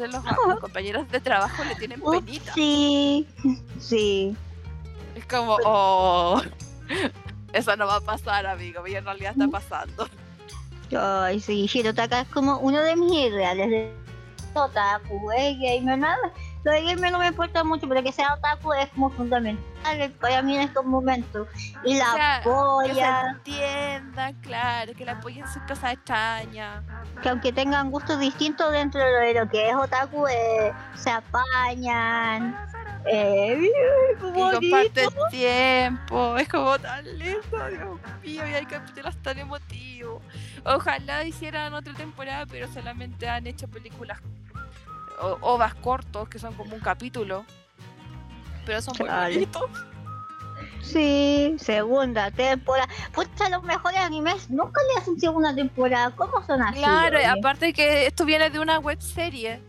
Entonces *laughs* los, compañeros de trabajo le tienen penita. Sí, sí. Es como, oh, *laughs* eso no va a pasar, amigo, y en realidad está pasando. Ay, sí, Hirotaka es como uno de mis ideales de otaku, eh, gamer, nada. Lo de gamer no me importa mucho, pero que sea otaku es como fundamental para mí en estos momentos. Y la apoya. Que se entiendan, claro, que la apoyen sus cosas extrañas. Que aunque tengan gustos distintos dentro de lo que es otaku, eh, se apañan. Eh, y comparten tiempo. Es como tan lindo, Dios mío, y hay capítulos tan emotivos. Ojalá hicieran otra temporada, pero solamente han hecho películas o, ovas cortos que son como un capítulo. Pero son muy bonitos. Sí, segunda temporada. Pucha, los mejores animes nunca le hacen segunda temporada. ¿Cómo son así? Claro, aparte que esto viene de una web serie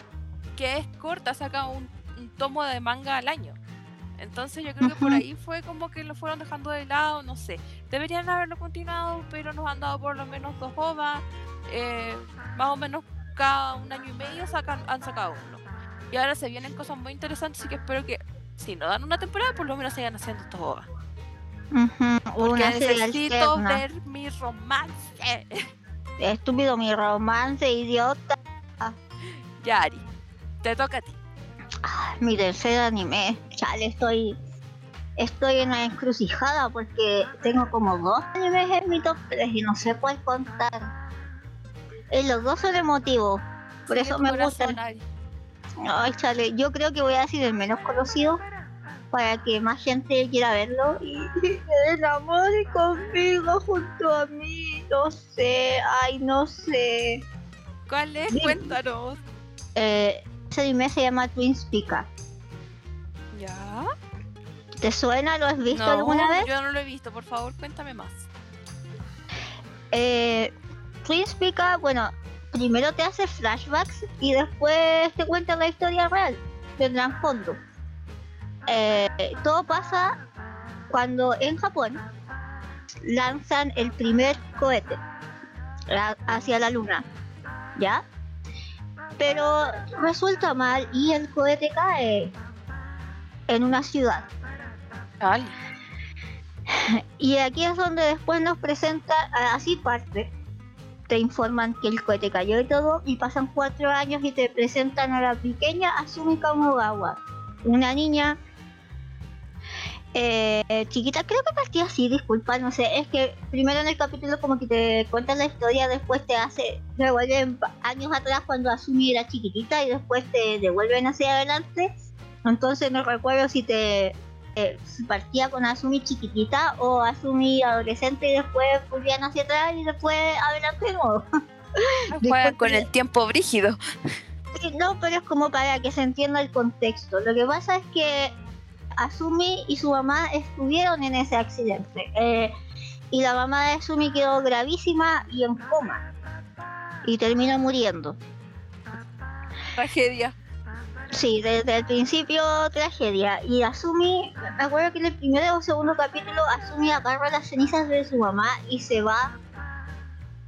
que es corta, saca un, tomo de manga al año. Entonces yo creo que por ahí fue como que lo fueron dejando de lado, no sé. Deberían haberlo continuado, pero nos han dado por lo menos dos ovas. Eh, más o menos cada un año y medio sacan, han sacado uno. Y ahora se vienen cosas muy interesantes, así que espero que si no dan una temporada, por lo menos sigan haciendo estos ovas. Porque necesito ver mi romance. Estúpido mi romance, idiota. Yari, te toca a ti. mi tercer anime. Ya le estoy. estoy en una encrucijada porque tengo como dos animes en mi top 3 y no sé cuál contar. Y los dos son emotivos, por eso me gustan. Ay, chale, yo creo que voy a decir el menos conocido para que más gente quiera verlo y *laughs* se enamore conmigo junto a mí. No sé, ay, no sé. ¿Cuál es? Cuéntanos. Eh, ese anime se llama Twin Speaker. ¿Ya? ¿Te suena? ¿Lo has visto No, alguna vez? yo no lo he visto. Por favor, cuéntame más. Eh, Twin Speaker, bueno, primero te hace flashbacks y después te cuenta la historia real del trasfondo. Eh, todo pasa cuando en Japón lanzan el primer cohete hacia la luna, ¿ya? Pero resulta mal y el cohete cae en una ciudad. Y aquí es donde después nos presenta, así parte, te informan que el cohete cayó y todo, y pasan cuatro años y te presentan a la pequeña Asumi Kamogawa, una niña eh, chiquita, creo que partía así, disculpa, no sé, es que primero en el capítulo como que te cuentan la historia, después te hace, revuelven pa- años atrás cuando Asumi era chiquitita y después te devuelven hacia adelante, entonces no recuerdo si te eh, partía con Asumi chiquitita o Asumi adolescente y después volvían hacia atrás y después adelante de nuevo. *laughs* Juegan con el tiempo brígido. Sí, No, pero es como para que se entienda el contexto. Lo que pasa es que Asumi y su mamá estuvieron en ese accidente. eh, y la mamá de Asumi quedó gravísima y en coma. Y terminó muriendo. Tragedia. Sí, desde el principio tragedia. Y Asumi, me acuerdo que en el primer o segundo capítulo, Asumi agarra las cenizas de su mamá y se va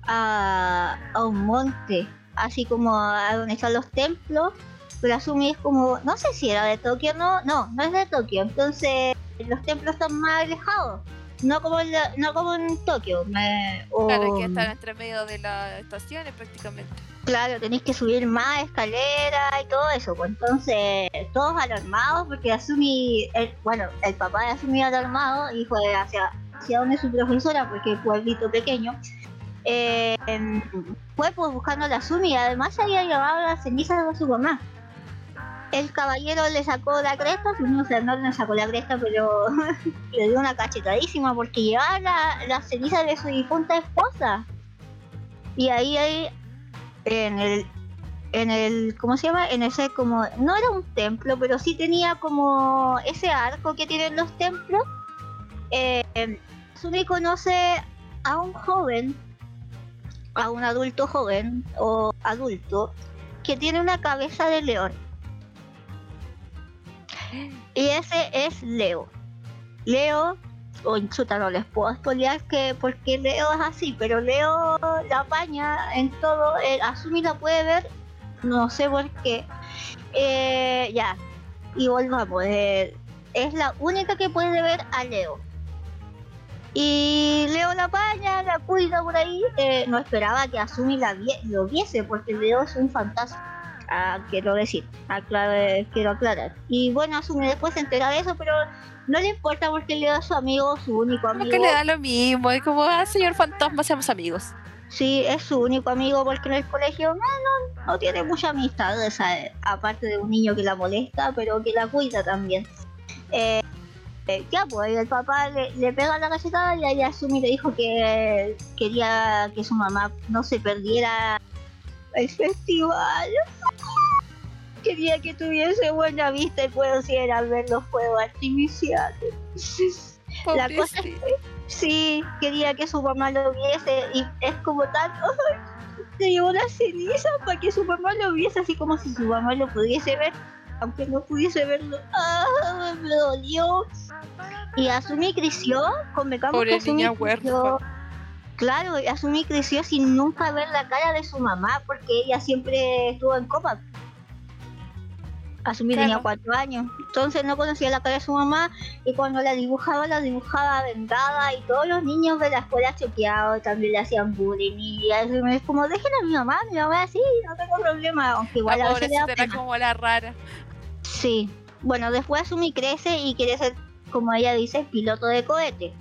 a, a un monte, así como a donde están los templos. Pero Asumi es como, no sé si era de Tokio, no, no, no es de Tokio. Entonces los templos están más alejados. No como en, la- no como en Tokio. me- o- Claro, que están entre medio de las estaciones prácticamente. Claro, tenéis que subir más escaleras y todo eso. Pues entonces, todos alarmados, porque Asumi, el, bueno, el papá de Asumi alarmado y fue hacia, hacia donde su profesora, porque es pueblito pequeño, eh, em, fue pues buscando a la Asumi y además se había llevado las cenizas de su mamá. El caballero le sacó la cresta, no sé, no le sacó la cresta, pero *laughs* le dio una cachetadísima porque llevaba la- las cenizas de su difunta esposa. Y ahí, ahí en el en el ¿cómo se llama? En ese como no era un templo, pero sí tenía como ese arco que tienen los templos. Eh, Sumi conoce a un joven, a un adulto joven o adulto que tiene una cabeza de león. Y ese es Leo. Leo, o chuta, no les puedo spoilear que porque Leo es así, pero Leo la apaña en todo. El Asumi la puede ver, no sé por qué. Eh, ya, y volvamos. eh, es la única que puede ver a Leo. Y Leo la apaña, la cuida por ahí. eh, no esperaba que Asumi la vie- viese, porque Leo es un fantasma. Ah, quiero decir, aclare- quiero aclarar. Y bueno, Asumi después se entera de eso, pero no le importa porque Leo es su amigo, su único amigo. que le da lo mismo. Es como, ah, señor fantasma, seamos amigos. Sí, es su único amigo porque en el colegio no, no, no tiene mucha amistad, o sea, aparte de un niño que la molesta, pero que la cuida también. Eh, eh, ya, pues el papá le, le pega la cachetada y ahí Asumi le dijo que quería que su mamá no se perdiera el festival. Quería que tuviese buena vista y pudiera ver los fuegos artificiales. La cosa es. Sí, quería que su mamá lo viese y es como tan... *laughs* Se llevó la ceniza para que su mamá lo viese así como si su mamá lo pudiese ver, aunque no pudiese verlo. ¡Ah! Me dolió. Y Asumi creció, convengamos Pobre que niña creció... Claro, Asumi creció sin nunca ver la cara de su mamá porque ella siempre estuvo en coma. Asumi tenía cuatro años, entonces no conocía la cara de su mamá y cuando la dibujaba, la dibujaba vendada y todos los niños de la escuela choqueados también le hacían bullying y es como, dejen a mi mamá, mi mamá así, no tengo problema, aunque igual La a veces le da como la rara. Sí, bueno, después Asumi crece y quiere ser como ella dice, piloto de cohete.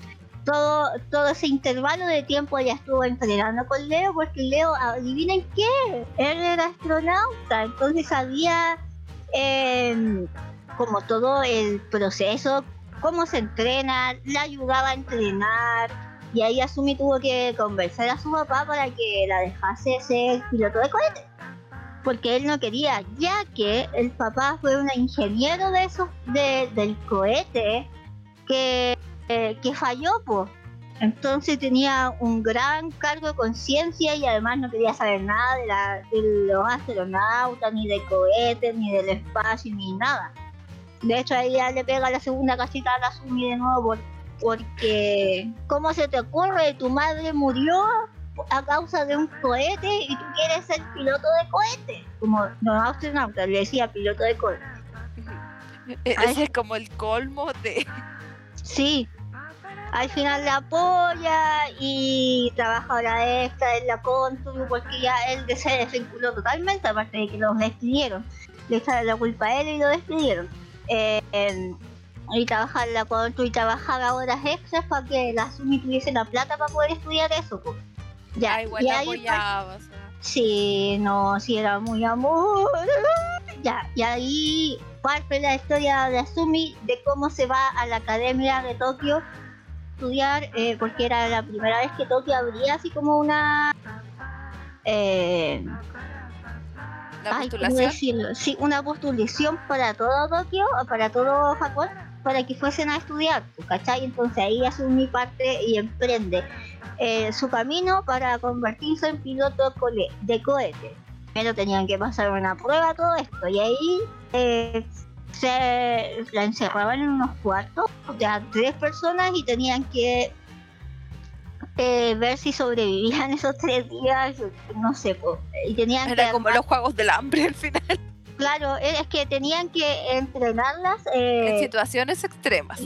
Todo, todo ese intervalo de tiempo ella estuvo entrenando con Leo porque Leo, adivinen qué, él era astronauta, entonces sabía como todo el proceso, cómo se entrena, le ayudaba a entrenar y ahí Asumi tuvo que conversar a su papá para que la dejase ser piloto de cohete porque él no quería, ya que el papá fue un ingeniero de esos del cohete que, eh, que falló, pues. Entonces tenía un gran cargo de conciencia y además no quería saber nada de, la, de los astronautas, ni de cohetes, ni del espacio, ni nada. De hecho, ahí ya le pega la segunda casita a Sumi de nuevo porque, ¿cómo se te ocurre? Tu madre murió a causa de un cohete y tú quieres ser piloto de cohete. Como no astronauta, le decía piloto de cohete. E-, ese es como el colmo de. Sí. Al final la apoya y trabaja ahora extra en la Contu porque ya él se desvinculó totalmente, aparte de que los despidieron. Le echaron la culpa a él y lo despidieron. Eh, y trabajar en la Contu y trabajar horas extras para que la Sumi tuviese la plata para poder estudiar eso. Pues. Ya, igual y apoyabas. Sí, no, sí era muy amor. Ya, y ahí parte la historia de Asumi de cómo se va a la academia de Tokio estudiar, eh, porque era la primera vez que Tokio abría así como una. Eh? Sí, una postulación para todo Tokio, para todo Japón, para que fuesen a estudiar, ¿cachai? Entonces ahí Asumi parte y emprende eh, su camino para convertirse en piloto de cohete. Pero tenían que pasar una prueba todo esto y ahí eh, se la encerraban en unos cuartos de tres personas y tenían que eh, ver si sobrevivían *laughs* esos tres días, no sé, y tenían Era como los juegos del hambre al final. Claro, es que tenían que entrenarlas en situaciones extremas.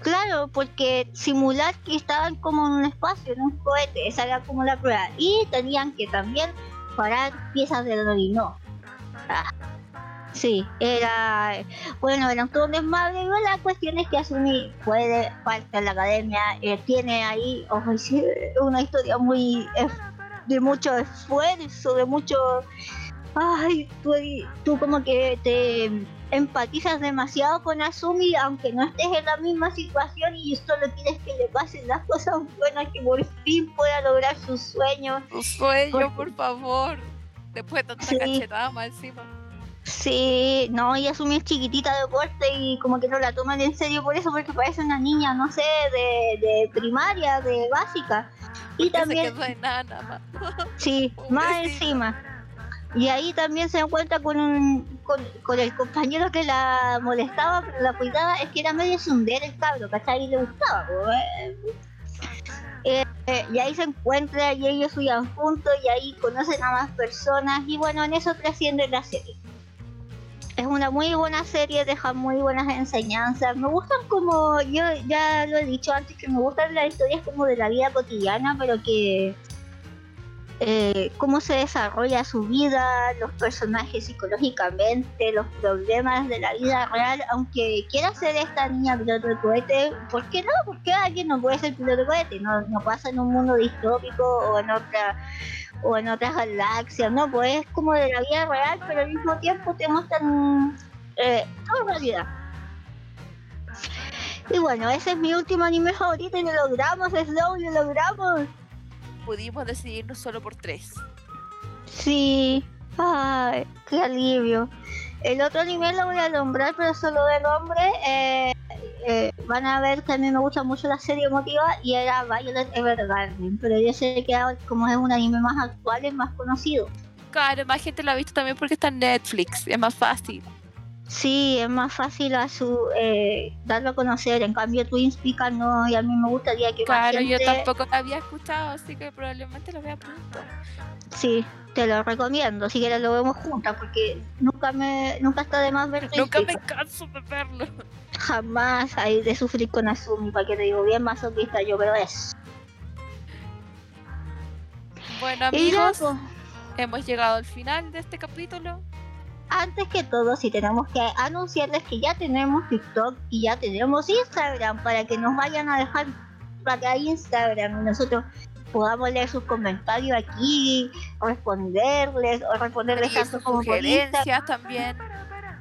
Claro, porque simular que estaban como en un espacio, en un cohete, esa era como la prueba. Y tenían que también parar piezas de dominó. Ah, sí, era. Bueno, era todo un desmadre. la cuestión es que Asumi puede parte de la academia, eh, tiene ahí una historia muy. Eh, de mucho esfuerzo, de mucho. Ay, tú, tú como que te empatizas demasiado con Asumi, aunque no estés en la misma situación y solo quieres que le pasen las cosas buenas, que por fin pueda lograr sus sueños. Su sueño, por favor. Después de tanta cachetada más encima. Sí, no, y Asumi es chiquitita de porte y como que no la toman en serio por eso, porque parece una niña, no sé, de, primaria, de básica. y también... Se *laughs* Sí, *laughs* más encima. Y ahí también se encuentra con, un, con, el compañero que la molestaba, pero la cuidaba, es que era medio sunder el cabro, ¿cachai? Y le gustaba. Eh, eh, y ahí se encuentra y ellos suyan juntos y ahí conocen a más personas y bueno, en eso trasciende la serie. Es una muy buena serie, deja muy buenas enseñanzas. Me gustan como, yo ya lo he dicho antes, que me gustan las historias como de la vida cotidiana, pero que eh, cómo se desarrolla su vida, los personajes psicológicamente, los problemas de la vida real, aunque quiera ser esta niña piloto de cohete, ¿por qué no? ¿Por qué alguien no puede ser piloto de cohete? No, no pasa en un mundo distópico o en otra o en otras galaxias, ¿no? Pues es como de la vida real, pero al mismo tiempo te muestran eh, toda realidad. Y bueno, ese es mi último anime favorito y lo logramos, Slow, lo logramos pudimos decidirnos solo por tres. Sí, ay, qué alivio. El otro nivel lo voy a nombrar, pero solo de nombre. Eh, eh, van a ver que a mí me gusta mucho la serie emotiva y era Violet Evergarden, pero yo sé que como es un anime más actual, es más conocido. Claro, más gente lo ha visto también porque está en Netflix, es más fácil. Sí, es más fácil a su eh, darlo a conocer. En cambio, Twins Peaks no, y a mí me gustaría que Claro, yo tampoco había escuchado, así que probablemente lo vea pronto. Sí, te lo recomiendo. Si quieres lo vemos juntas, porque nunca me nunca está de más ver Nunca me canso de verlo. Jamás hay de sufrir con Azumi, para que te digo bien masoquista yo, pero es. Bueno, amigos, hemos llegado al final de este capítulo. Antes que todo, si tenemos que anunciarles que ya tenemos TikTok y ya tenemos Instagram para que nos vayan a dejar para Instagram y nosotros podamos leer sus comentarios aquí, responderles o responderles tanto como por sugerencias también.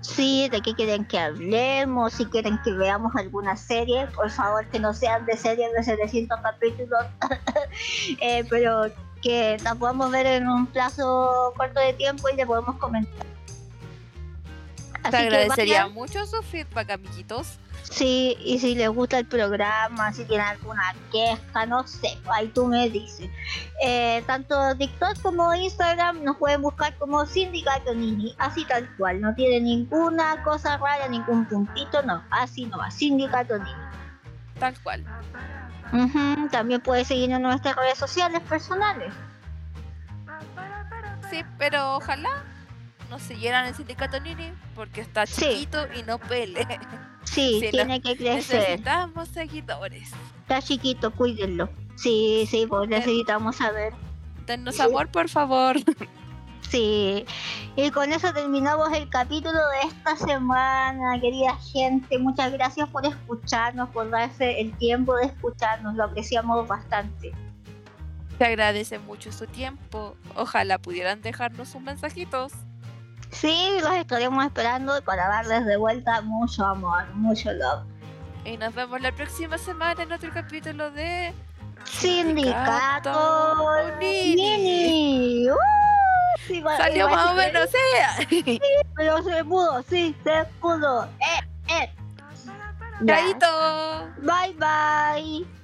Sí, de qué quieren que hablemos, si quieren que veamos alguna serie, por favor que no sean de series de 700 capítulos, *laughs* eh, pero que la podamos ver en un plazo corto de tiempo y le podemos comentar. Te agradecería mucho su feedback, amiguitos. Sí, y si les gusta el programa, si tienen alguna queja, no sé, ahí tú me dices. Eh, tanto TikTok como Instagram nos pueden buscar como Sindicato Nini, así tal cual, no tiene ninguna cosa rara, ningún puntito, no, así no va, Sindicato Nini. Tal cual. También puedes seguirnos en nuestras redes sociales personales. Sí, pero ojalá no siguieran el sindicato Nini porque está chiquito y no pele. Sí, *laughs* tiene que crecer. Necesitamos seguidores. Está chiquito, cuídenlo. Sí, sí, pues necesitamos saber. Denos amor, por favor. *laughs* Sí, y con eso terminamos el capítulo de esta semana, querida gente. Muchas gracias por escucharnos, por darse el tiempo de escucharnos, lo apreciamos bastante. Te agradece mucho su tiempo. Ojalá pudieran dejarnos sus mensajitos. Sí, los estaremos esperando para darles de vuelta mucho amor, mucho love. Y nos vemos la próxima semana en otro capítulo de Sindicato, Nini. Uh, Salió más o menos, sí, pero se pudo, sí, se pudo. Eh, eh. Bye bye.